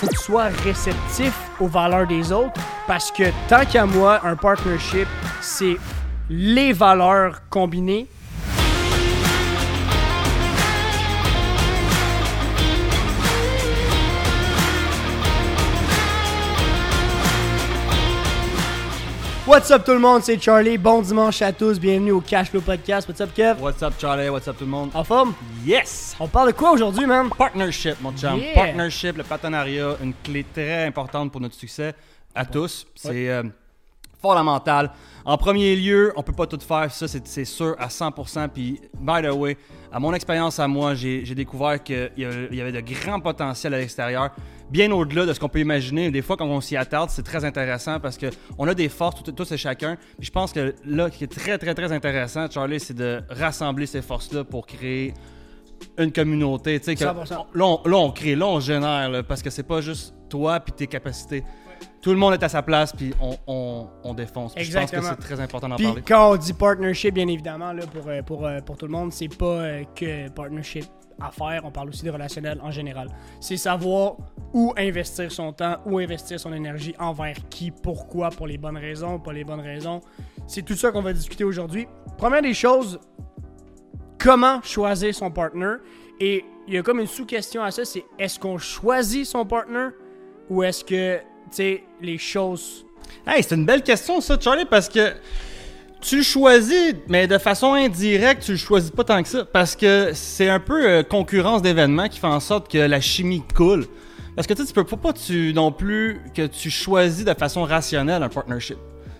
faut réceptif aux valeurs des autres parce que tant qu'à moi, un partnership, c'est les valeurs combinées. What's up tout le monde, c'est Charlie. Bon dimanche à tous. Bienvenue au Cash Flow Podcast. What's up Kev? What's up Charlie, what's up tout le monde? En forme? Yes! On parle de quoi aujourd'hui, man? Partnership, mon chum. Yeah. Partnership, le partenariat, une clé très importante pour notre succès à tous. C'est euh, fondamental. En premier lieu, on peut pas tout faire, ça c'est sûr à 100%. Puis, by the way, à mon expérience à moi, j'ai découvert qu'il y, avait de grands potentiels à l'extérieur, bien au-delà de ce qu'on peut imaginer. Des fois, quand on s'y attarde, c'est très intéressant parce qu'on a des forces, tous et chacun. Puis je pense que là, ce qui est très, très, très intéressant, Charlie, c'est de rassembler ces forces-là pour créer une communauté. tu sais, que- 100%. là, on, là, on crée, là, on génère, là, parce que c'est pas juste toi puis tes capacités. Tout le monde est à sa place, puis on, on, on défonce. Puis Je pense que c'est très important d'en Puis parler. quand on dit partnership, bien évidemment, là, pour, euh, pour, euh, pour tout le monde, c'est pas euh, que partnership à faire, on parle aussi de relationnel en général. C'est savoir où investir son temps, où investir son énergie, envers qui, pourquoi, pour les bonnes raisons, pas les bonnes raisons. C'est tout ça qu'on va discuter aujourd'hui. Première des choses, comment choisir son partner? Et il y a comme une sous-question à ça, c'est est-ce qu'on choisit son partner ou est-ce que, sais, les choses... Hey, c'est une belle question, ça, Charlie, parce que tu le choisis, mais de façon indirecte, tu le choisis pas tant que ça. Parce que c'est un peu euh, concurrence d'événements qui fait en sorte que la chimie coule. Parce que tu sais, tu peux faut pas tu, non plus que tu choisis de façon rationnelle un partnership.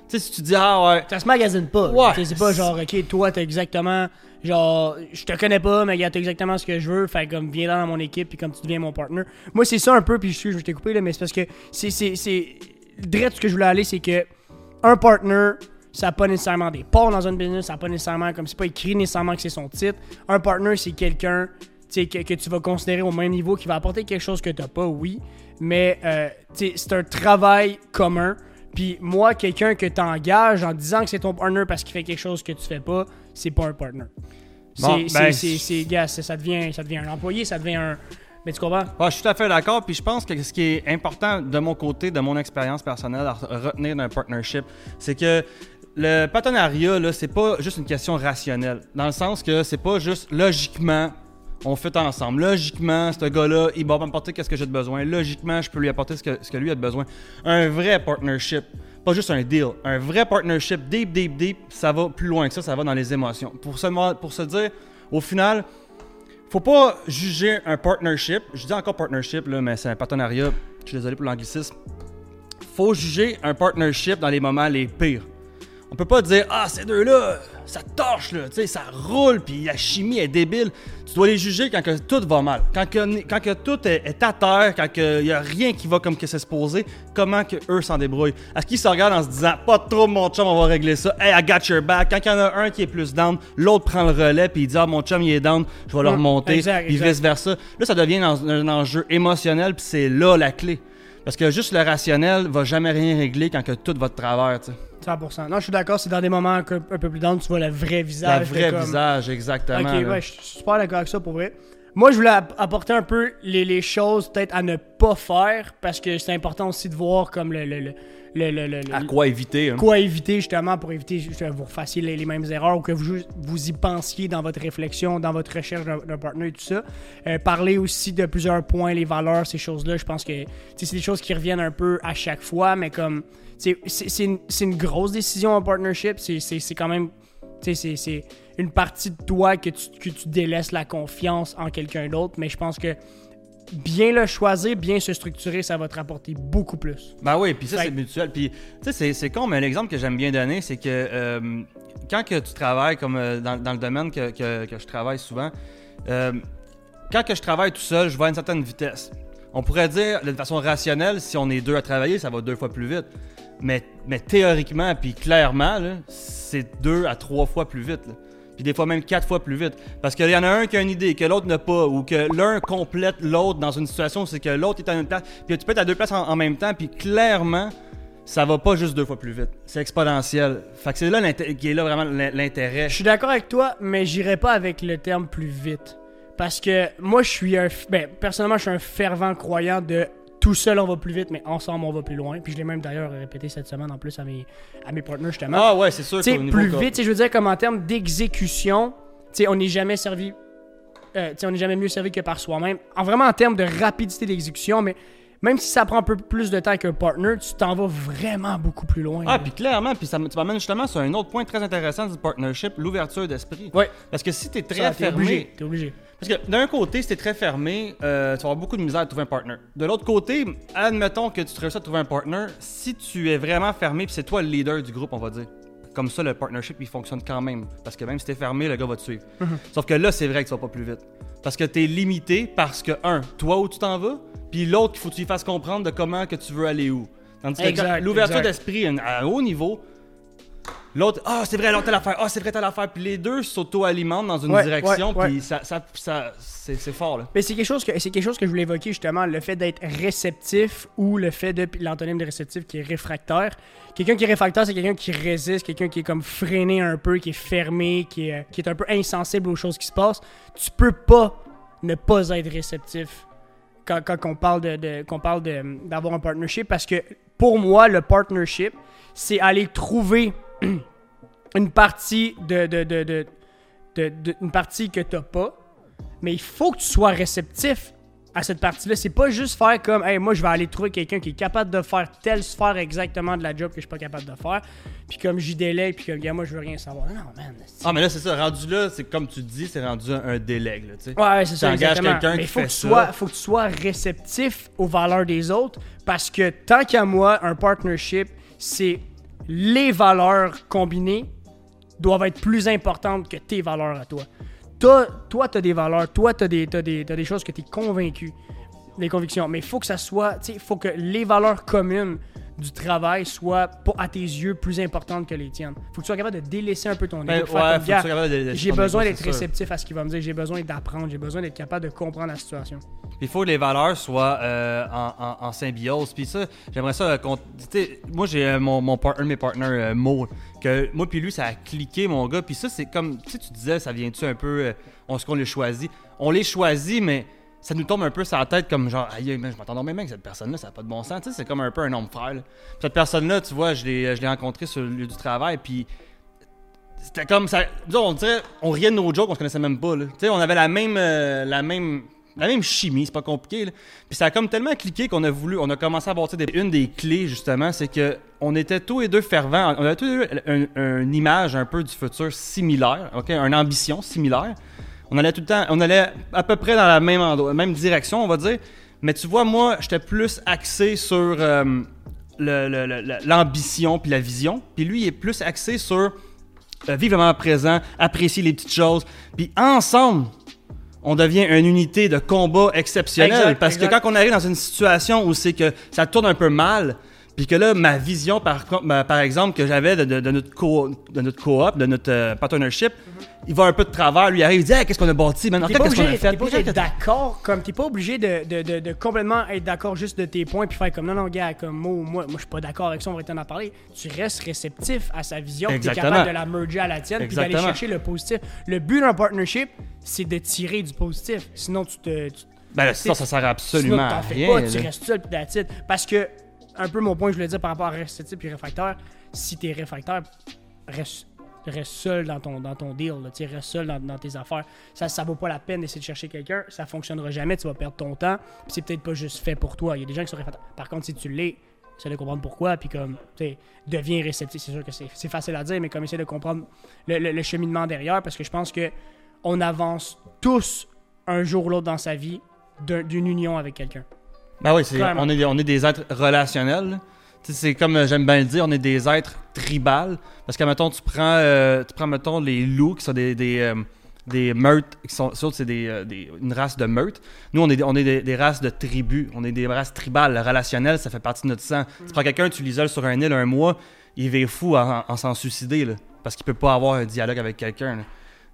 Tu sais, si tu dis, ah ouais, Ça se magasine pas. Ouais. Tu sais, C'est pas genre, ok, toi, t'as exactement. Genre, je te connais pas, mais gars, t'as exactement ce que je veux. Fait comme, viens dans mon équipe, puis comme tu deviens mon partner. Moi, c'est ça un peu, puis je suis, je t'ai coupé, là, mais c'est parce que c'est. c'est. Direct, ce que je voulais aller, c'est que un partner, ça n'a pas nécessairement des parts dans une business, ça n'a pas nécessairement, comme c'est pas écrit nécessairement que c'est son titre. Un partner, c'est quelqu'un que, que tu vas considérer au même niveau, qui va apporter quelque chose que tu n'as pas, oui, mais euh, c'est un travail commun. Puis moi, quelqu'un que tu engages en disant que c'est ton partner parce qu'il fait quelque chose que tu fais pas, c'est pas un partner. Bon, ben, c'est, gars, ça, devient, ça devient un employé, ça devient un. Mais tu comprends? Ouais, je suis tout à fait d'accord. Puis je pense que ce qui est important de mon côté, de mon expérience personnelle à retenir d'un partnership, c'est que le partenariat, là, c'est pas juste une question rationnelle. Dans le sens que c'est pas juste logiquement. On fait ensemble. Logiquement, ce gars-là, il va m'apporter ce que j'ai de besoin. Logiquement, je peux lui apporter ce que, ce que lui a de besoin. Un vrai partnership, pas juste un deal. Un vrai partnership, deep, deep, deep, ça va plus loin que ça, ça va dans les émotions. Pour se, pour se dire, au final, faut pas juger un partnership. Je dis encore partnership, là, mais c'est un partenariat. Je suis désolé pour l'anglicisme. Faut juger un partnership dans les moments les pires. On peut pas dire Ah, ces deux-là, ça torche, là, tu sais, ça roule, puis la chimie est débile. Tu dois les juger quand que tout va mal. Quand que, quand que tout est, est à terre, quand il y a rien qui va comme que c'est supposé, comment que eux s'en débrouillent? Est-ce qu'ils se regardent en se disant Pas trop, mon chum, on va régler ça. Hey, I got your back. Quand il y en a un qui est plus down, l'autre prend le relais, puis il dit Ah, mon chum, il est down, je vais le remonter, puis vice-versa. Là, ça devient un, un enjeu émotionnel, puis c'est là la clé. Parce que juste le rationnel va jamais rien régler quand que tout va de travers, tu sais. 100%. Non, je suis d'accord, c'est dans des moments un, peu- plus down, tu vois le vrai visage. Le vrai comme- visage, exactement. Ok, là. ouais, je suis super d'accord avec ça pour vrai. Moi, je voulais app- apporter un peu les, les choses peut-être à ne pas faire parce que c'est important aussi de voir comme le. le, le, le, À quoi éviter, hein? quoi éviter justement pour éviter que vous refassiez les, les mêmes erreurs ou que vous, vous y pensiez dans votre réflexion, dans votre recherche d'un partenaire et tout ça. Euh, parler aussi de plusieurs points, les valeurs, ces choses-là. Je pense que c'est des choses qui reviennent un peu à chaque fois, mais comme c'est une, une grosse décision en partnership. C'est- quand même. c'est une partie de toi que tu, que tu délaisses la confiance en quelqu'un d'autre, mais je pense que bien le choisir, bien se structurer, ça va te rapporter beaucoup plus. Ben oui, puis ça, Fait- c'est mutuel. Puis, tu sais, c'est- con, mais l'exemple que j'aime bien donner, c'est que euh, quand que tu travailles, comme euh, dans, dans le domaine que, que- que je travaille souvent, euh, quand que je travaille tout seul, je vais à une certaine vitesse. On pourrait dire, de façon rationnelle, si on est deux à travailler, ça va deux fois plus vite. Mais, mais théoriquement, puis clairement, c'est deux à trois fois plus vite. là. Puis des fois même quatre fois plus vite. Parce qu'il y en a un qui a une idée, que l'autre n'a pas, ou que l'un complète l'autre dans une situation, c'est que l'autre est à une place. Puis tu peux être à deux places en, même temps, puis clairement, ça va pas juste deux fois plus vite. C'est exponentiel. Fait que c'est là qui est là vraiment l'in- l'intérêt. Je suis d'accord avec toi, mais j'irai pas avec le terme plus vite. Parce que moi, je suis un. Ben, personnellement, je suis un fervent croyant de tout seul on va plus vite, mais ensemble on va plus loin. Puis je l'ai même d'ailleurs répété cette semaine en plus à mes, à mes partners justement. Ah ouais, c'est sûr plus vite, je veux dire, comme en termes d'exécution, tu sais, on n'est jamais servi. euh, tu sais, on n'est jamais mieux servi que par soi-même. En vraiment en termes de rapidité d'exécution, mais même si ça prend un peu plus de temps qu'un partner, tu t'en vas vraiment beaucoup plus loin. Ah, puis clairement, puis ça tu m'amènes justement sur un autre point très intéressant du partnership, l'ouverture d'esprit. Ouais. Parce que si t'es très Ça, t'es fermé, obligé. T'es obligé. Parce que d'un côté, si t'es très fermé, euh, tu vas avoir beaucoup de misère à trouver un partner. De l'autre côté, admettons que tu te réussis à trouver un partner, si tu es vraiment fermé, puis c'est toi le leader du groupe, on va dire. Comme ça, le partnership, il fonctionne quand même. Parce que même si t'es fermé, le gars va te suivre. Sauf que là, c'est vrai que tu vas pas plus vite. Parce que t'es limité parce que, un, toi où tu t'en vas, puis l'autre, il faut que tu lui fasses comprendre de comment que tu veux aller où. Tandis que l'ouverture d'esprit à un haut niveau, L'autre, ah, c'est vrai, l'autre, telle affaire, ah, c'est vrai, telle affaire. Puis les deux s'auto-alimentent dans une Ouais, direction, ouais, ouais. puis ça, ça, ça- c'est fort, là. Mais c'est quelque chose que c'est quelque chose que je voulais évoquer justement, le fait d'être réceptif ou le fait de l'antonyme de réceptif qui est réfractaire. Quelqu'un qui est réfractaire, c'est quelqu'un qui résiste, quelqu'un qui est comme freiné un peu, qui est fermé, qui est, qui est un peu insensible aux choses qui se passent. Tu peux pas ne pas être réceptif quand, quand on parle de, de- qu'on parle d'avoir un partnership parce que pour moi le partnership c'est aller trouver une partie de, de- de- de- une partie que t'as pas mais il faut que tu sois réceptif à cette partie-là. C'est pas juste faire comme, hey, moi, je vais aller trouver quelqu'un qui est capable de faire telle sphère exactement de la job que je suis pas capable de faire. Puis comme j'y délègue, puis comme, gars, moi, je veux rien savoir. Non, man. Ah, mais là, c'est ça, rendu là, c'est comme tu dis, c'est rendu un, un délègue, là, tu sais. Ouais, c'est ça. T'engages exactement. quelqu'un qui faut fait que tu ça. faut que tu sois réceptif aux valeurs des autres parce que tant qu'à moi, un partnership, c'est les valeurs combinées doivent être plus importantes que tes valeurs à toi. Toi, tu as des valeurs, toi, tu as des, choses que tu es convaincu, des convictions, mais il faut que ça soit, il faut que les valeurs communes du travail pas à tes yeux, plus importantes que les tiennes. faut que tu sois capable de délaisser un peu ton Ben, ego, ouais, j'ai besoin d'être réceptif à ce qu'il va me dire, j'ai besoin d'apprendre, j'ai besoin d'être capable de comprendre la situation. Il faut que les valeurs soient euh, en, en- en symbiose. Puis ça, j'aimerais ça. moi, j'ai euh, mon, mon par- un de mes partners, euh, Mo, que moi puis lui, ça a cliqué, mon gars. Puis ça, c'est comme, tu disais, ça vient-tu un peu, euh, on ce qu'on les choisit. On les choisit, mais ça nous tombe un peu sur la tête comme genre, aïe, man, je m'entends même que cette personne-là, ça n'a pas de bon sens. Tu sais, c'est comme un peu un homme frère. Cette personne-là, tu vois, je l'ai rencontré sur le lieu du travail, puis c'était comme ça. on dirait, on riait de nos jokes, on se connaissait même pas. Tu sais, on avait la même, euh, la même, la même chimie, c'est pas compliqué. Puis ça a comme tellement cliqué qu'on a voulu, on a commencé à bâtir des. Une des clés justement, c'est que on était tous les deux fervents. On avait tous les deux un- un- une image un peu du futur similaire, ok, une ambition similaire. On allait tout le temps, on allait à peu près dans la même endroit, même direction, on va dire. Mais tu vois, moi, j'étais plus axé sur euh, l'ambition puis la vision. Puis lui, il est plus axé sur euh, vivre le présent, apprécier les petites choses. Puis ensemble, on devient une unité de combat exceptionnelle. Exact, parce exact. que quand on arrive dans une situation où c'est que ça tourne un peu mal, puis que là, ma vision, par, exemple, que j'avais de, de- de notre co- de notre coop, de notre euh, partnership, il va un peu de travers. Lui arrive, il dit Hey, qu'est-ce qu'on a bâti, pas qu'est-ce qu'on a obligé, fait? t'es pas obligé d'être d'accord, comme t'es pas obligé de, complètement être d'accord juste de tes points puis faire comme non non gars comme moi moi, moi je suis pas d'accord avec ça on va t'en parler. Tu restes réceptif à sa vision, t'es capable de la merger à la tienne puis d'aller chercher le positif. Le but d'un partnership c'est de tirer du positif. Sinon tu te tu- Ben là, ça, ça sert absolument sinon, à rien. pas, tu restes seul puis. Parce que un peu mon point je voulais dire par rapport à réceptif et réfractaire, si t'es réfractaire, reste reste seul dans ton, dans ton deal, là, reste seul dans, dans tes affaires. Ça, ça vaut pas la peine d'essayer de chercher quelqu'un, ça fonctionnera jamais, tu vas perdre ton temps, c'est peut-être pas juste fait pour toi. Il y a des gens qui sont réfractaires. Par contre, si tu l'es, essaie de comprendre pourquoi, puis comme, tu sais, deviens réceptif. C'est sûr que c'est facile à dire, mais comme essayer de comprendre le, le- cheminement derrière, parce que je pense que on avance tous un jour ou l'autre dans sa vie d'un- d'une union avec quelqu'un. Ben oui, c'est- Clairement. on, est, on est des êtres relationnels. C'est comme euh, j'aime bien le dire, on est des êtres tribales. Parce que, mettons, tu prends, euh, tu prends mettons, les loups qui sont des, des, euh, des meurtres, qui sont, surtout, c'est des, euh, des- une race de meurtres. Nous, on est, on est des, des races de tribus. On est des races tribales. Le relationnel, ça fait partie de notre sang. Tu prends quelqu'un, tu l'isoles sur un île un mois, il va fou en, en s'en suicider. là, parce qu'il peut pas avoir un dialogue avec quelqu'un.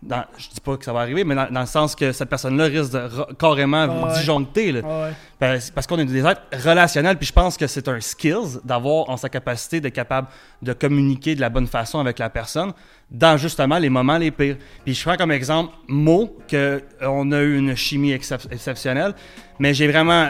Dans, je dis pas que ça va arriver, mais dans, dans le sens que cette personne-là risque de carrément Ah ouais. disjoncter. là. Ouais. Ben, parce qu'on est des êtres relationnels, puis je pense que c'est un skills d'avoir en sa capacité d'être capable de communiquer de la bonne façon avec la personne dans justement les moments les pires. Puis je prends comme exemple Mo, que euh, a eu une chimie excep- exceptionnelle, mais j'ai vraiment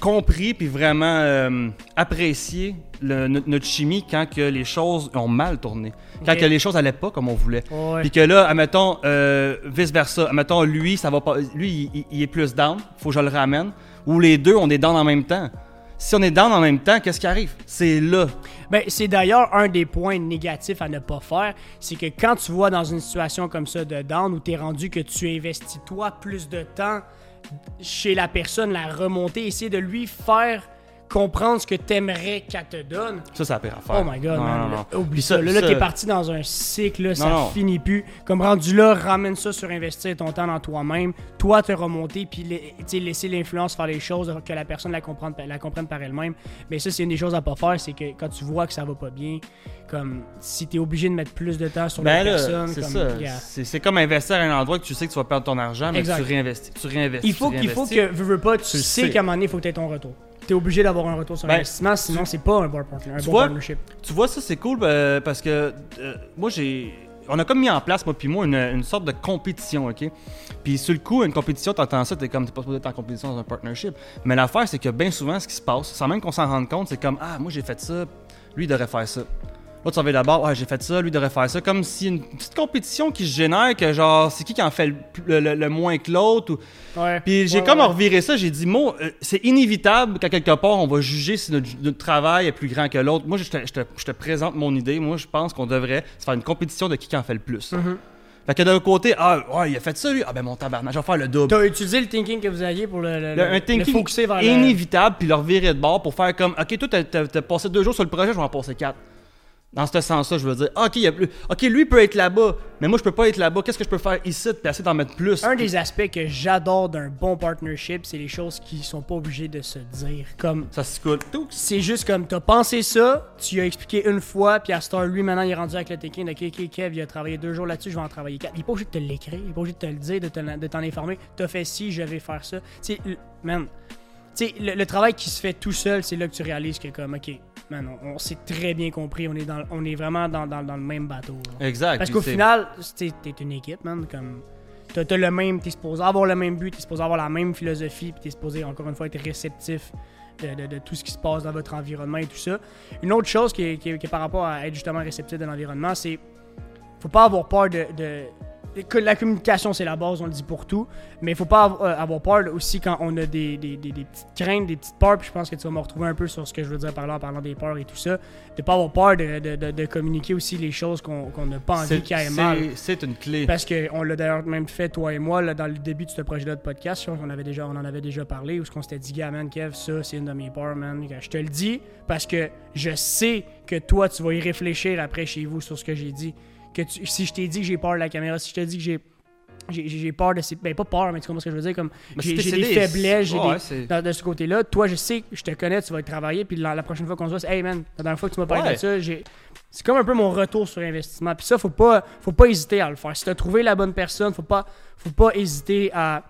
compris puis vraiment euh, apprécié le- notre, chimie quand que les choses ont mal tourné. Quand que les choses allaient pas comme on voulait. Ouais. Puis que là, admettons, euh, vice-versa. Admettons, lui, ça va pas. Lui, il, il- il est plus down. Faut que je le ramène. Ou les deux, on est down en même temps. Si on est down en même temps, qu'est-ce qui arrive? C'est là. Ben, c'est d'ailleurs un des points négatifs à ne pas faire, c'est que quand tu vois dans une situation comme ça de down où tu es rendu que tu investis toi plus de temps chez la personne, la remonter, essayer de lui faire comprendre ce que t'aimerais qu'elle te donne. Ça, c'est la pire affaire. Oh my god, Non, man. non, non. Oublie Puis ça. Là, ça- t'es parti dans un cycle, là, ça finit plus. Comme rendu là, ramène ça sur investir ton temps dans toi-même. Toi, te remonter, puis laisser l'influence faire les choses, que la personne la comprenne, la comprenne par elle-même. Mais ça, c'est une des choses à pas faire, c'est que quand tu vois que ça va pas bien, comme si t'es obligé de mettre plus de temps sur Ben la là, personne, c'est comme, ça. C'est investir à un endroit que tu sais que tu vas perdre ton argent, mais Exact. que tu réinvestis. Tu réinvestis. Il faut tu faut que, veux, veux pas, tu, sais sais. qu'à un moment donné, il faut que tu ton retour. T'es obligé d'avoir un retour sur Ben, investissement, sinon c'est pas un bon, un tu bon vois, partnership. Tu vois, ça, c'est cool euh, parce que euh, moi, j'ai. On a comme mis en place, moi puis moi, une, une sorte de compétition, OK? Puis sur le coup, une compétition, t'entends ça, t'es comme, t'es pas supposé être en compétition dans un partnership. Mais l'affaire, c'est que bien souvent, ce qui se passe, sans même qu'on s'en rende compte, c'est comme, ah, moi, j'ai fait ça, lui, il devrait faire ça. Là, tu reviens d'abord, ouais, j'ai fait ça, lui, devrait faire ça. Comme si une petite compétition qui se génère, que genre, c'est qui qui en fait le, plus- le- le- le moins que l'autre. ou- Ouais. Puis j'ai Ouais, comme reviré ça, j'ai dit, moi, euh, c'est inévitable qu'à quelque part, on va juger si notre, notre travail est plus grand que l'autre. Moi, je te, je te- je te présente mon idée. Moi, je pense qu'on devrait se faire une compétition de qui qui en fait le plus. Mhm. Fait que d'un côté, ah, ouais, il a fait ça, lui. Ah, ben mon tabarnak, je vais faire le double. T'as utilisé le thinking que vous aviez pour le, le, Le- un thinking vers le- inévitable, puis le revirer de bord pour faire comme, ok, toi, t'as passé deux jours sur le projet, je vais en passer quatre. Dans ce sens-là, je veux dire, ok, il y a plus, ok, lui peut être là-bas, mais moi, je peux pas être là-bas. Qu'est-ce que je peux faire ici, puis essayer d'en mettre plus? Un des aspects que j'adore d'un bon partnership, c'est les choses qui sont pas obligées de se dire. Comme Ça se coule. Tout. c'est juste comme t'as pensé ça, tu as expliqué une fois, puis à Star lui maintenant il est rendu avec le de ok, ok, Kev, il a travaillé deux jours là-dessus, je vais en travailler quatre. Il est pas obligé de te l'écrire, il est pas obligé de te le dire, de te- de t'en informer. T'as fait ci, je vais faire ça. Tu sais, man, sais, le, le travail qui se fait tout seul, c'est là que tu réalises que comme ok, man, on, on s'est très bien compris, on est dans, on est vraiment dans, dans- dans le même bateau. là. Exact. Parce qu'au final, t'es une équipe, man. Comme, t'as le même, t'es supposé avoir le même but, t'es supposé avoir la même philosophie, puis t'es supposé, encore une fois, être réceptif de, de- de tout ce qui se passe dans votre environnement et tout ça. Une autre chose qui est, qui est- qui est par rapport à être justement réceptif de l'environnement, c'est faut pas avoir peur de, de- que la communication c'est la base, on le dit pour tout, mais il faut pas euh, avoir peur aussi quand on a des, des- des- des petites craintes, des petites peurs, puis je pense que tu vas me retrouver un peu sur ce que je veux dire par là en parlant des peurs et tout ça, de pas avoir peur de, de- de- de communiquer aussi les choses qu'on qu'on n'a pas envie qu'il mal. c'est- une clé. Parce qu'on l'a d'ailleurs même fait, toi et moi, là, dans le début de ce projet-là de podcast, qu'on avait déjà, on en avait déjà parlé, où ce qu'on s'était dit, gars, man, Kev, ça, c'est une de mes peurs, man. Je te le dis parce que je sais que toi, tu vas y réfléchir après chez vous sur ce que j'ai dit. Que tu- si je t'ai dit que j'ai peur de la caméra, si je te dis que j'ai. J'ai peur de ces. Ben, pas peur, mais tu comprends ce que je veux dire? Comme, j'ai des faiblesses, j'ai Ouais, des- de ce côté-là. Toi, je sais, je te connais, tu vas y travailler, puis la, la prochaine fois qu'on se voit, c'est Hey man, la dernière fois que tu m'as parlé Ouais. de ça, j'ai. C'est comme un peu mon retour sur investissement. Puis ça, faut pas, faut pas hésiter à le faire. Si tu as trouvé la bonne personne, faut pas, faut pas hésiter à.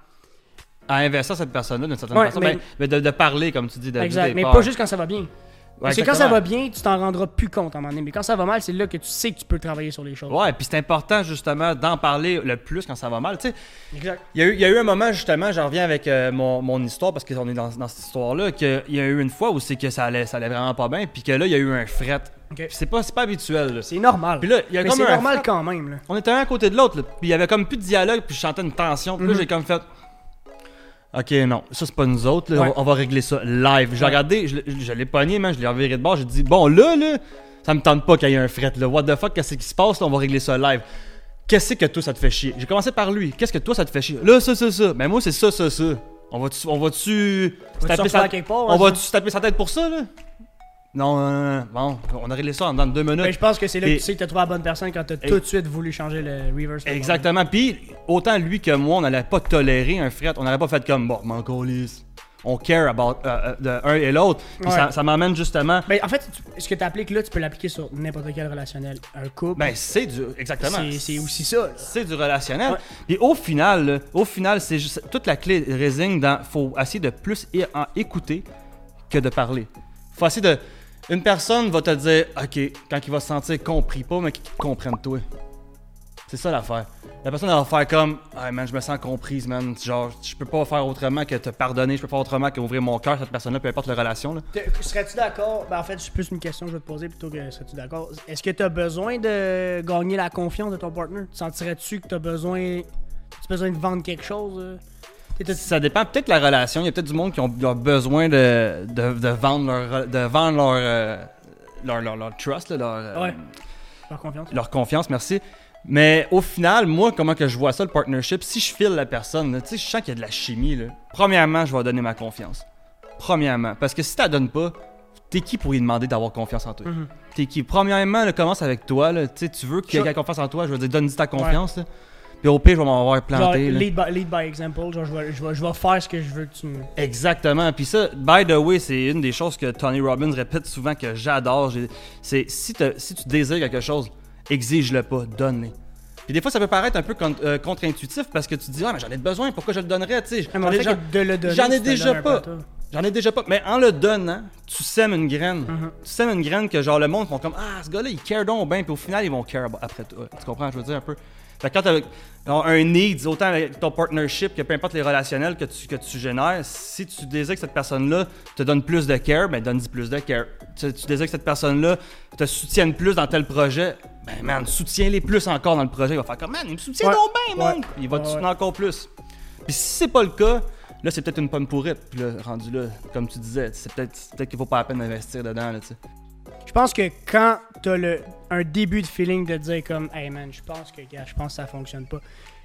à investir cette personne-là d'une certaine Ouais, façon. mais- mais de, de parler, comme tu dis, de exact. Mais pas juste quand ça va bien. Parce que quand ça va bien, tu t'en rendras plus compte à un moment donné. Mais quand ça va mal, c'est là que tu sais que tu peux travailler sur les choses. Ouais, puis c'est important justement d'en parler le plus quand ça va mal. Tu sais, Exact. il y, a eu, il y a eu un moment justement, j'en reviens avec euh, mon, mon histoire parce qu'on est dans, dans cette histoire-là, qu'il y a eu une fois où c'est que ça allait, ça allait vraiment pas bien, puis que là, il y a eu un fret. Ok. Puis c'est pas, pas habituel. C'est normal. Puis là, il y a Mais comme c'est un normal fret. quand même. Là. On était un à côté de l'autre, puis il y avait comme plus de dialogue, puis je sentais une tension. Puis là, Mhm. j'ai comme fait. Ok, non, ça c'est pas nous autres, là, Ouais. on, va- on va régler ça live. J'ai regardé, je, l'ai- je l'ai pogné, man, je l'ai reviré de bord, j'ai dit, bon là, là, ça me tente pas qu'il y ait un fret, là. What the fuck, qu'est-ce qui se passe, là, on va régler ça live. Qu'est-ce que toi ça te fait chier? J'ai commencé par lui, qu'est-ce que toi ça te fait chier? Là, ça, ça, ça. Ben moi, c'est ça, ça, ça. On va-tu. On va-tu. taper sa- On hein, va-tu se taper sa tête pour ça, là? Non, non, non, non. Bon, on a réglé ça en dans deux minutes. Mais je pense que c'est là que Et- tu sais que tu as trouvé la bonne personne quand tu as Et- tout de suite voulu changer le reverse. Exactement. Puis, autant lui que moi, on n'allait pas tolérer un fret. On n'allait pas fait comme, bon, calisse. On care about euh, euh, de un et l'autre. Ouais. ça, ça m'amène justement. Ben, en fait, tu- ce que tu appliques là, tu peux l'appliquer sur n'importe quel relationnel. Un couple, Ben, c'est du. Exactement. c'est aussi ça. C'est du relationnel. Ouais. Et au final, là, au final, c'est juste toute la clé résine dans. Faut essayer de plus écouter que de parler. Faut essayer de. Une personne va te dire, ok, quand il va se sentir compris, pas, mais qu'il comprenne toi. C'est ça l'affaire. La personne va faire comme Ah man, je me sens comprise, man. Genre, je peux pas faire autrement que te pardonner, je peux pas faire autrement qu'ouvrir mon cœur cette personne-là, peu importe la relation. Serais-tu d'accord? Ben, en fait, c'est plus une question que je vais te poser plutôt que serais-tu d'accord? Est-ce que tu as besoin de gagner la confiance de ton partner? Tu Sentirais-tu que tu as besoin. As besoin de vendre quelque chose? euh? Ça dépend peut-être de la relation. Il y a peut-être du monde qui ont, besoin de, de, de vendre leur, de vendre leur, euh, leur, leur, leur trust, là, leur, euh. Leur confiance? leur confiance, merci. Mais au final, moi, comment que je vois ça, le partnership, si je file la personne, tu sais, je sens qu'il y a de la chimie, là. Premièrement, je vais donner ma confiance. Premièrement. Parce que si tu la donnes pas, t'es qui pour lui demander d'avoir confiance en toi? Mhm. T'es qui? Premièrement, là, commence avec toi, là. Tu veux qu'il y ait confiance en toi, je veux dire, donne-lui ta confiance. Puis au pire, je vais m'avoir Genre, planté, lead by, lead by example. Genre, je vais, je, vais, je vais faire ce que je veux que tu me. Exactement. Puis ça, by the way, c'est une des choses que Tony Robbins répète souvent que j'adore. C'est si, t'as- si tu désires quelque chose, exige-le pas, donne-le. Puis des fois, ça peut paraître un peu euh, contre-intuitif parce que tu te dis, ah, mais j'en ai besoin, pourquoi je le donnerais, tu sais. Ah, J'en en ai fait, déjà- pas. J'en ai déjà pas. Mais en le donnant, tu sèmes une graine. Mhm. Tu sèmes une graine que genre le monde font comme Ah, ce gars-là, il care donc bien. Puis au final, ils vont care après toi. Tu comprends, je veux dire un peu? Fait que quand t'as un need, autant avec ton partnership que peu importe les relationnels que tu, que tu génères, si tu désires que cette personne-là te donne plus de care, ben donne-y plus de care. Tu, tu désires que cette personne-là te soutienne plus dans tel projet, ben man, soutiens-les plus encore dans le projet. Il va faire comme Man, il me soutient Ouais. donc bien, man. Il va te soutenir encore plus. Puis si c'est pas le cas, là c'est peut-être une pomme pourrite. Puis là, rendu là, comme tu disais, c'est peut-être peut qu'il vaut pas la peine d'investir dedans. Là. Je pense que quand t'as le un début de feeling de dire comme Hey man, je pense que je pense que ça fonctionne pas.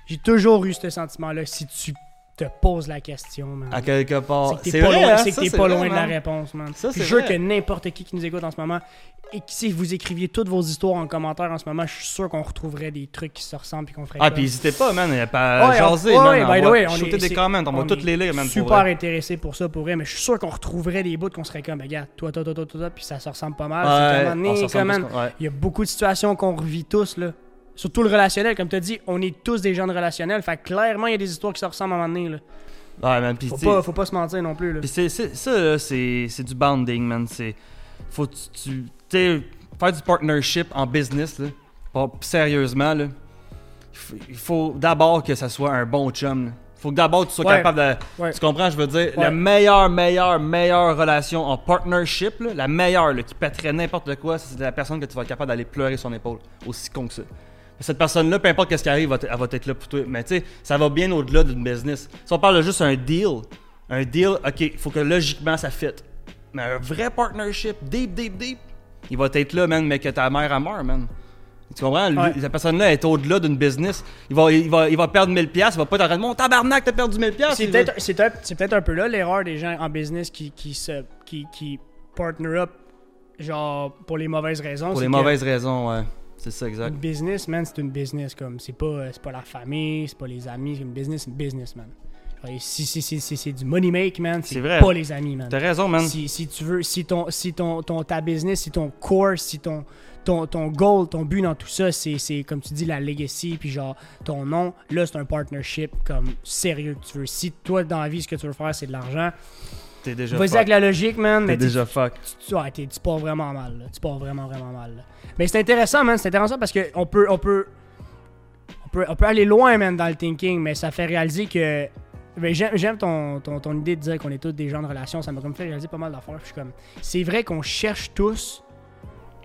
J'ai toujours eu ce sentiment-là si tu te poses la question, man. À quelque part. C'est que t'es pas, vrai, loin, hein, que t'es pas vrai, loin de la réponse, man. Ça, c'est je vrai. que n'importe qui qui nous écoute en ce moment, et que si vous écriviez toutes vos histoires en commentaire en ce moment, je suis sûr qu'on retrouverait des trucs qui se ressemblent et qu'on ferait Ah, puis n'hésitez pas, man. Il y a pas Ouais, on- jaser, ouais, man. ouais, on way, on est- des comments, on va toutes les lire, man. Super intéressé pour ça, pour vrai, mais je suis sûr qu'on retrouverait des bouts qu'on serait comme, regarde, toi, toi, toi, toi, toi, toi, puis ça se ressemble pas mal. Il y a beaucoup de situations qu'on revit tous, là. Surtout le relationnel, comme tu as dit, on est tous des gens de relationnel. Fait que clairement, il y a des histoires qui se ressemblent à un moment donné. Là. Ouais, man. Puis Faut, pas, faut pas se mentir non plus. Là. Puis c'est, ça, c'est, du bonding, man. C'est, faut tu, tu faire du partnership en business, là, pas- sérieusement, là, il faut, d'abord que ça soit un bon chum. là. faut que d'abord tu sois Ouais. capable de... Ouais. Tu comprends, je veux dire? Ouais. La meilleure, meilleure, meilleure relation en partnership, là, la meilleure, là, qui pèterait n'importe quoi, c'est la personne que tu vas être capable d'aller pleurer sur son épaule. Aussi con que ça. Cette personne-là, peu importe ce qui arrive, elle va t- elle va être là pour toi. Mais tu sais, ça va bien au-delà d'une business. Si on parle de juste un deal, un deal, ok, il faut que logiquement ça fit. Mais un vrai partnership, deep, deep, deep, il va être là, man, mais que ta mère a mort, man. Tu comprends? Lui, Ouais. Cette personne-là est au-delà d'une business. Il va, il, va, il va perdre 1000$, piastres, il va pas être en train de Mon tabarnak, t'as perdu 1000$. piastres. C'est peut-être un peu là l'erreur des gens en business qui, qui, se, qui, qui partner up genre pour les mauvaises raisons. Pour les mauvaises raisons, ouais. C'est ça, exact. Une business, man, c'est une business. comme C'est pas, euh, pas la famille, c'est pas les amis. c'est Une business, c'est une business, man. Si, si, si, si c'est du money make, man, C'est pas les amis, man. T'as raison, man. Si, si tu veux, si ton, si ton, ton, ta business, si ton core, si ton, ton, ton goal, ton but dans tout ça, c'est, comme tu dis, la legacy, puis genre ton nom, là, c'est un partnership comme sérieux que tu veux. Si toi, dans la vie, ce que tu veux faire, c'est de l'argent, T'es déjà vas-y avec la logique, man, T'es déjà fuck. tu, ouais, tu pars vraiment mal. là. Tu pars vraiment, vraiment mal. là. Mais c'est intéressant, man. C'est intéressant parce qu'on peut, on peut, on peut, on peut aller loin, man, dans le thinking, mais ça fait réaliser que. j'aime, ton, ton, ton idée de dire qu'on est tous des gens de relation. Ça m'a comme fait réaliser pas mal d'affaires. Je suis comme, c'est vrai qu'on cherche tous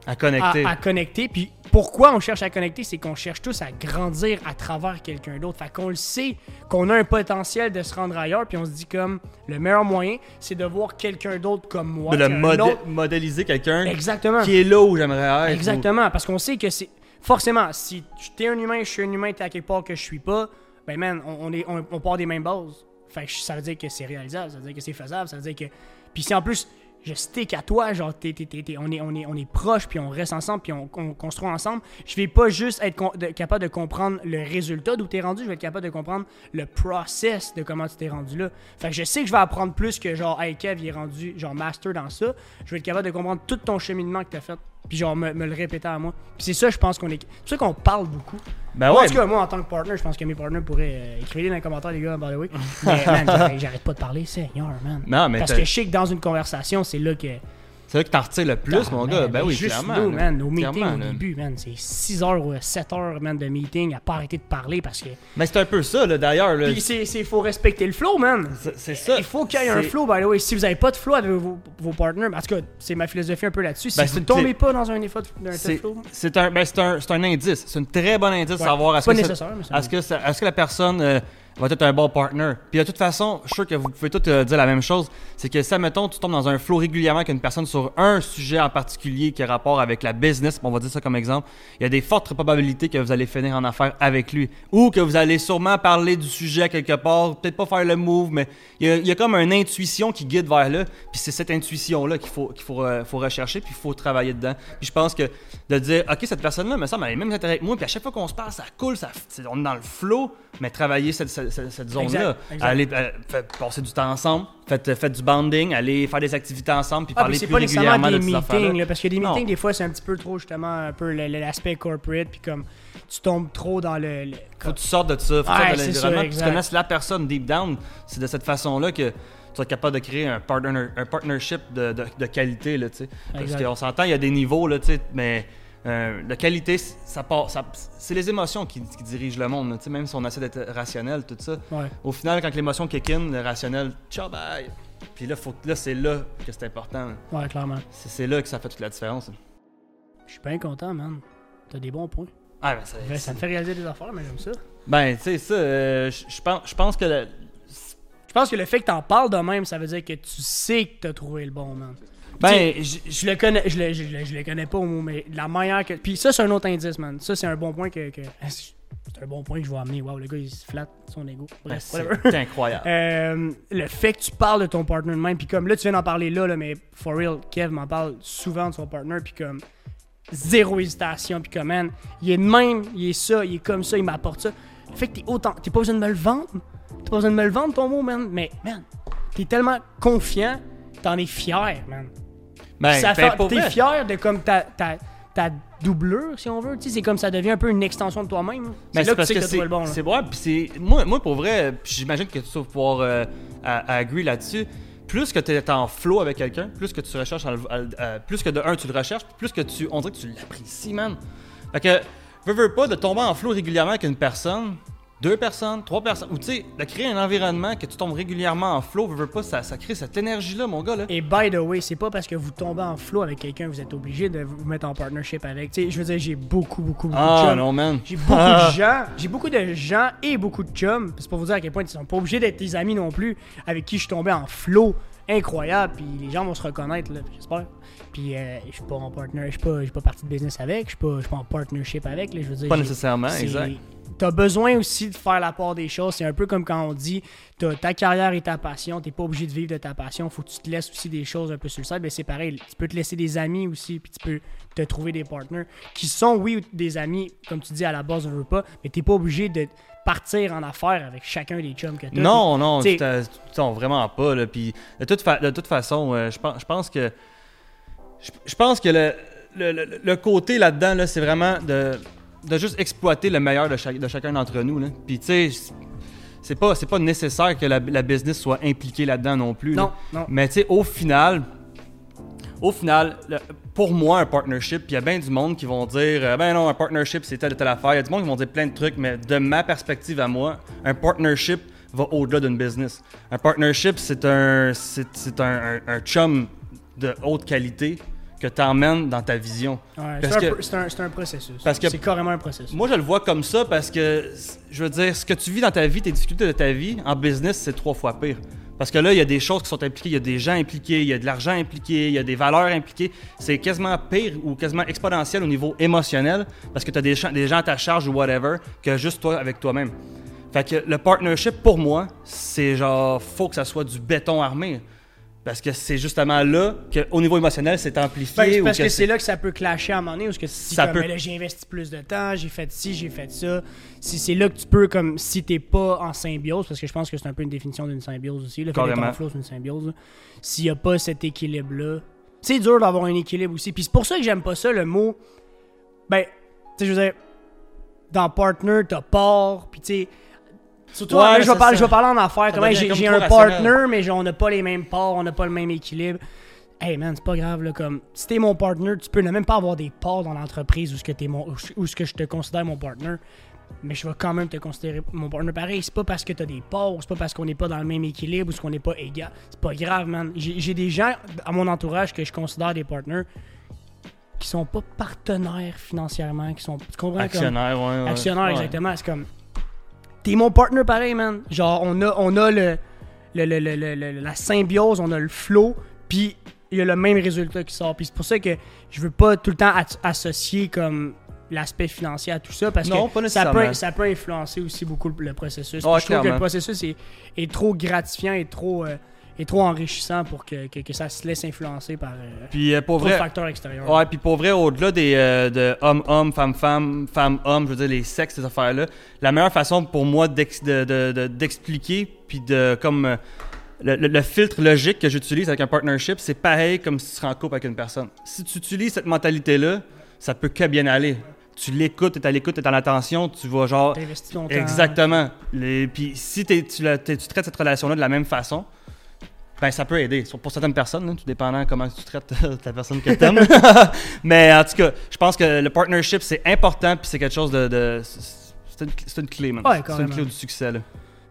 À connecter. à, à connecter. Puis pourquoi on cherche à connecter, c'est qu'on cherche tous à grandir à travers quelqu'un d'autre. Fait qu'on le sait qu'on a un potentiel de se rendre ailleurs. Puis on se dit comme, le meilleur moyen, c'est de voir quelqu'un d'autre comme moi. de le modé- autre- modéliser quelqu'un Exactement. qui est là où j'aimerais être. Exactement, parce qu'on sait que c'est. Forcément, si t'es un humain, je suis un humain, t'es à quelque part que je suis pas, ben man, on, on est, on, on part des mêmes bases. Fait que ça veut dire que c'est réalisable, ça veut dire que c'est faisable, ça veut dire que. Puis si en plus, je stick à toi, genre, t'es- t'es- t'es- on, est, on, est, on est proches, puis on reste ensemble, puis on, on construit ensemble, je vais pas juste être capable de comprendre le résultat d'où t'es rendu, je vais être capable de comprendre le process de comment tu t'es rendu là. Fait que je sais que je vais apprendre plus que genre, hey Kev, il est rendu genre master dans ça. Je vais être capable de comprendre tout ton cheminement que t'as fait, puis genre me, me le répéter à moi. Puis c'est ça, je pense qu'on est. C'est pour ça qu'on parle beaucoup. Ben ouais. en tout cas, moi, en tant que partner, je pense que mes partners pourraient euh, écrire dans les commentaires, les gars, by the way. Mais man, j'arrête- pas de parler, Seigneur, man. Non, mais Parce que je sais que dans une conversation, c'est là que. C'est là que t'en retires le plus, mon gars. Ben oui, juste clairement. nous, man, nos meetings Clairement, au là. début, man, c'est 6 heures ou 7 heures, man, de meeting à pas arrêter de parler parce que. Mais c'est un peu ça, là, d'ailleurs. là. Puis c'est, faut respecter le flow, man. C'est- ça. Il faut qu'il y ait un flow, by the way. Si vous avez pas de flow avec vos, vos partners, en tout cas, c'est ma philosophie un peu là-dessus. Si Ben, vous c'est- tombez pas dans un de, d'un tel flow, c'est un, ben, c'est un, c'est un indice. C'est un très bon indice Ouais. savoir est-ce pas que, ça- c'est est-ce que, ça- est-ce que la personne euh, va être un bon partner. Puis de toute façon, je suis sûr que vous pouvez tous euh, dire la même chose. C'est que ça, mettons, tu tombes dans un flow régulièrement avec une personne sur un sujet en particulier qui a rapport avec la business, on va dire ça comme exemple, il y a des fortes probabilités que vous allez finir en affaires avec lui. Ou que vous allez sûrement parler du sujet quelque part, peut-être pas faire le move, mais il y a, comme une intuition qui guide vers là. Puis c'est cette intuition-là qu'il faut, qu'il faut, euh, faut rechercher, puis il faut travailler dedans. Puis je pense que de dire, OK, cette personne-là, me semble, elle est même intéressée avec moi, puis à chaque fois qu'on se parle, ça coule, ça, on est dans le flow, mais travailler cette, cette- zone-là, aller euh, passer du temps ensemble, faites, faites du banding, aller faire des activités ensemble, puis Ah, parler puis plus régulièrement des de meetings, là, parce que des Non. meetings, des fois, c'est un petit peu trop, justement, un peu l'aspect corporate, puis comme tu tombes trop dans le. le- Faut que tu sortes de ça, faut de l'environnement, tu connaisses la personne deep down. C'est de cette façon-là que tu vas être capable de créer un, partner, un partnership de, de, de qualité, là, tu sais. Parce qu'on s'entend, il y a des niveaux, là, tu sais, mais euh, la qualité, ça part, ça- c'est les émotions qui, qui dirigent le monde, là, même si on essaie d'être rationnel, tout ça. Ouais. Au final, quand l'émotion kick in, le rationnel, ciao, bye. Puis là, faut, que- là c'est là que c'est important. là. Ouais, clairement. C'est, là que ça fait toute la différence. Je suis bien content, man. T'as des bons points. Ah, ben, c'est- Ouais, ça me fait réaliser des affaires, mais j'aime ça. ben, tu sais, ça, euh, je pense, je pense que le- Je pense que le fait que t'en parles de même, ça veut dire que tu sais que t'as trouvé le bon, man. Ben, sais, je le connais, je le, je, le- je le connais pas au mot, mais la manière que. Puis ça, c'est un autre indice, man. Ça, c'est un bon point que. que- C'est un bon point que je vais amener. Wow, le gars, il se flatte son ego. ben, c'est incroyable. Euh, le fait que tu parles de ton partner de même, puis comme là, tu viens d'en parler là, là, mais for real, Kev m'en parle souvent de son partner, puis comme zéro hésitation, puis comme man, il est de même, il est ça, il est comme ça, il m'apporte ça. Le fait que t'es autant, t'es pas besoin de me le vendre, t'as pas besoin de me le vendre ton mot, man, mais man, t'es tellement confiant, t'en es fier, man. Ben, ça ben, fait, t'es vrai. fier de comme ta, ta, ta doublure, si on veut, tu sais, c'est comme ça devient un peu une extension de toi-même. Ben, C'est là que parce tu sais que trouvé le bon, c'est puis c'est moi, moi pour vrai, j'imagine que tu vas pouvoir euh, à- à agree là-dessus. Plus que tu es en flow avec quelqu'un, plus que tu recherches, à à- plus que de un tu le recherches, plus que tu, on dirait que tu l'apprécies, man. Fait que veux, veux pas de tomber en flow régulièrement avec une personne, deux personnes, trois personnes, ou tu sais, de créer un environnement que tu tombes régulièrement en flow, veux, veux pas, ça, ça crée cette énergie-là, mon gars là. Et by the way, c'est pas parce que vous tombez en flow avec quelqu'un que vous êtes obligé de vous mettre en partnership avec. Tu sais, je veux dire, j'ai beaucoup, beaucoup, beaucoup de Ah chums. non, man. J'ai beaucoup Ah. de gens, j'ai beaucoup de gens et beaucoup de chums. C'est pour vous dire à quel point ils sont pas obligés d'être tes amis non plus, avec qui je suis tombé en flow incroyable. Puis les gens vont se reconnaître, là, j'espère. Puis euh, je suis pas en partner, je suis pas, je suis pas partie de business avec, je suis pas, je suis pas en partnership avec. Là, je veux dire, Pas nécessairement, c'est- exact. T'as besoin aussi de faire la part des choses. C'est un peu comme quand on dit t'as ta carrière et ta passion. T'es pas obligé de vivre de ta passion. Faut que tu te laisses aussi des choses un peu sur le side. Mais c'est pareil. Tu peux te laisser des amis aussi. Puis tu peux te trouver des partners qui sont, oui, des amis, comme tu dis à la base, on veut pas. Mais t'es pas obligé de partir en affaires avec chacun des chums que t'as. Non, non, tu non, vraiment pas. Là. Puis, de, toute fa- de toute façon, euh, je pense, je pense que. Je, je pense que le, le, le- le côté là-dedans, là, c'est vraiment de, de juste exploiter le meilleur de, chaque- de chacun d'entre nous. Là. Puis, tu sais, c'est- pas, c'est pas nécessaire que la, la business soit impliquée là-dedans non plus. là. Non, non. Mais tu sais, au final, au final, le- pour moi, un partnership, puis il y a bien du monde qui vont dire, euh, ben non, un partnership, c'est telle ou telle affaire. Il y a du monde qui vont dire plein de trucs, mais de ma perspective à moi, un partnership va au-delà d'une business. Un partnership, c'est un, c'est, c'est un, un, un chum de haute qualité que tu emmènes dans ta vision. Ouais, c'est, un, processus. C'est carrément un processus. Moi, je le vois comme ça parce que, je veux dire, ce que tu vis dans ta vie, tes difficultés de ta vie, en business, c'est trois fois pire. Parce que là, il y a des choses qui sont impliquées, il y a des gens impliqués, il y a de l'argent impliqué, il y a des valeurs impliquées. C'est quasiment pire ou quasiment exponentiel au niveau émotionnel parce que tu as des, gens- des gens à ta charge ou whatever que juste toi avec toi-même. Fait que le partnership, pour moi, c'est genre, faut que ça soit du béton armé. Parce que c'est justement là qu'au niveau émotionnel, c'est amplifié. Ben, c'est ou parce que, que c'est là que ça peut clasher à un moment donné, parce que si Ça comme, peut- ben là, j'ai investi plus de temps, j'ai fait ci, j'ai fait ça, si c'est là que tu peux, comme si t'es pas en symbiose, parce que je pense que c'est un peu une définition d'une symbiose aussi, le fait d'être en flow, c'est une symbiose, s'il y a pas cet équilibre-là, c'est dur d'avoir un équilibre aussi, puis c'est pour ça que j'aime pas ça, le mot, ben, tu sais, je veux dire, dans partner, t'as part, puis tu sais, Surtout, Ouais, je, vais parler, ça. je vais parler en affaire. Ça Comment devient j'ai comme j'ai trop un partner, mais on n'a pas les mêmes parts, on n'a pas le même équilibre. hey man, c'est pas grave, là, comme, si t'es mon partner, tu peux ne même pas avoir des parts dans l'entreprise où ce que, t'es mon, où ce que je te considère mon partner, mais je vais quand même te considérer mon partner pareil. C'est pas parce que t'as des parts, c'est pas parce qu'on n'est pas dans le même équilibre ou qu'on n'est pas égal. C'est pas grave, man. J'ai j'ai des gens à mon entourage que je considère des partners qui sont pas partenaires financièrement, qui sont, tu comprends? comme- Actionnaire, ouais. ouais. Actionnaire, Ouais. exactement. C'est comme. T'es mon partner pareil, man. Genre, on a, on a le, le, le- le- la symbiose, on a le flow, puis il y a le même résultat qui sort. Puis c'est pour ça que je veux pas tout le temps associer comme l'aspect financier à tout ça, parce Non, que pas ça peut, ça peut influencer aussi beaucoup le, processus. Ouais, je trouve que le processus est, est trop gratifiant et trop, euh, est trop enrichissant pour que, que, que ça se laisse influencer par euh, Puis euh, pour trop de vrai, facteurs extérieurs. Ouais, puis pour vrai, au-delà des euh, de homme-homme, femme-femme, femme-homme, je veux dire, les sexes, ces affaires-là, la meilleure façon pour moi d'ex- de- de- de- d'expliquer, puis de comme. euh, le, le- le filtre logique que j'utilise avec un partnership, c'est pareil comme si tu serais en couple avec une personne. Si tu utilises cette mentalité-là, ça peut que bien aller. Tu l'écoutes, t'es à l'écoute, t'es en attention, tu vas genre. T'investis ton temps. Exactement. Les- Puis si tu, la- tu traites cette relation-là de la même façon, ben ça peut aider. Pour certaines personnes, hein, tout dépendant comment tu traites la personne que t'aimes. Mais en tout cas, je pense que le partnership, c'est important, puis c'est quelque chose de... de- c'est une, clé, man. Ouais, c'est une clé du succès, là.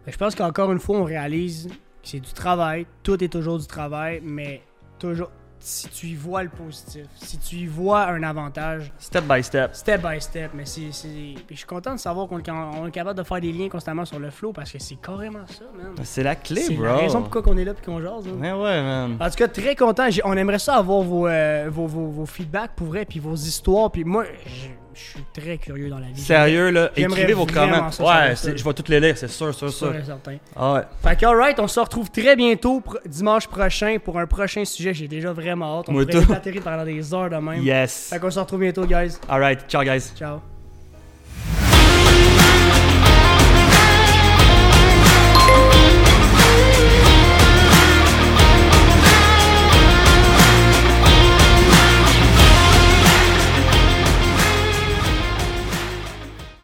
Je pense qu'encore une fois, on réalise que c'est du travail. Tout est toujours du travail, mais toujours. Si tu y vois le positif, si tu y vois un avantage, Step by step. step by step, mais c'est. c'est- Puis je suis content de savoir qu'on on est capable de faire des liens constamment sur le flow parce que c'est carrément ça, man. C'est la clé, C'est bro. la raison pourquoi on est là et qu'on jase. hein. Mais ouais, man. En tout cas, très content. On aimerait ça avoir vos, euh, vos, vos, vos feedbacks pour vrai, puis vos histoires. Puis moi, je suis très curieux dans la vie. Sérieux, là, écrivez vos commentaires. Ouais, je vais toutes les lire, c'est sûr, sûr, Sûr sûr. certain. Ah ouais. Fait que, alright, on se retrouve très bientôt, dimanche prochain, pour un prochain sujet. J'ai déjà vraiment hâte. On Moi pourrait pendant des heures de même. Yes. Fait qu'on se retrouve bientôt, guys. Alright, ciao, guys. Ciao.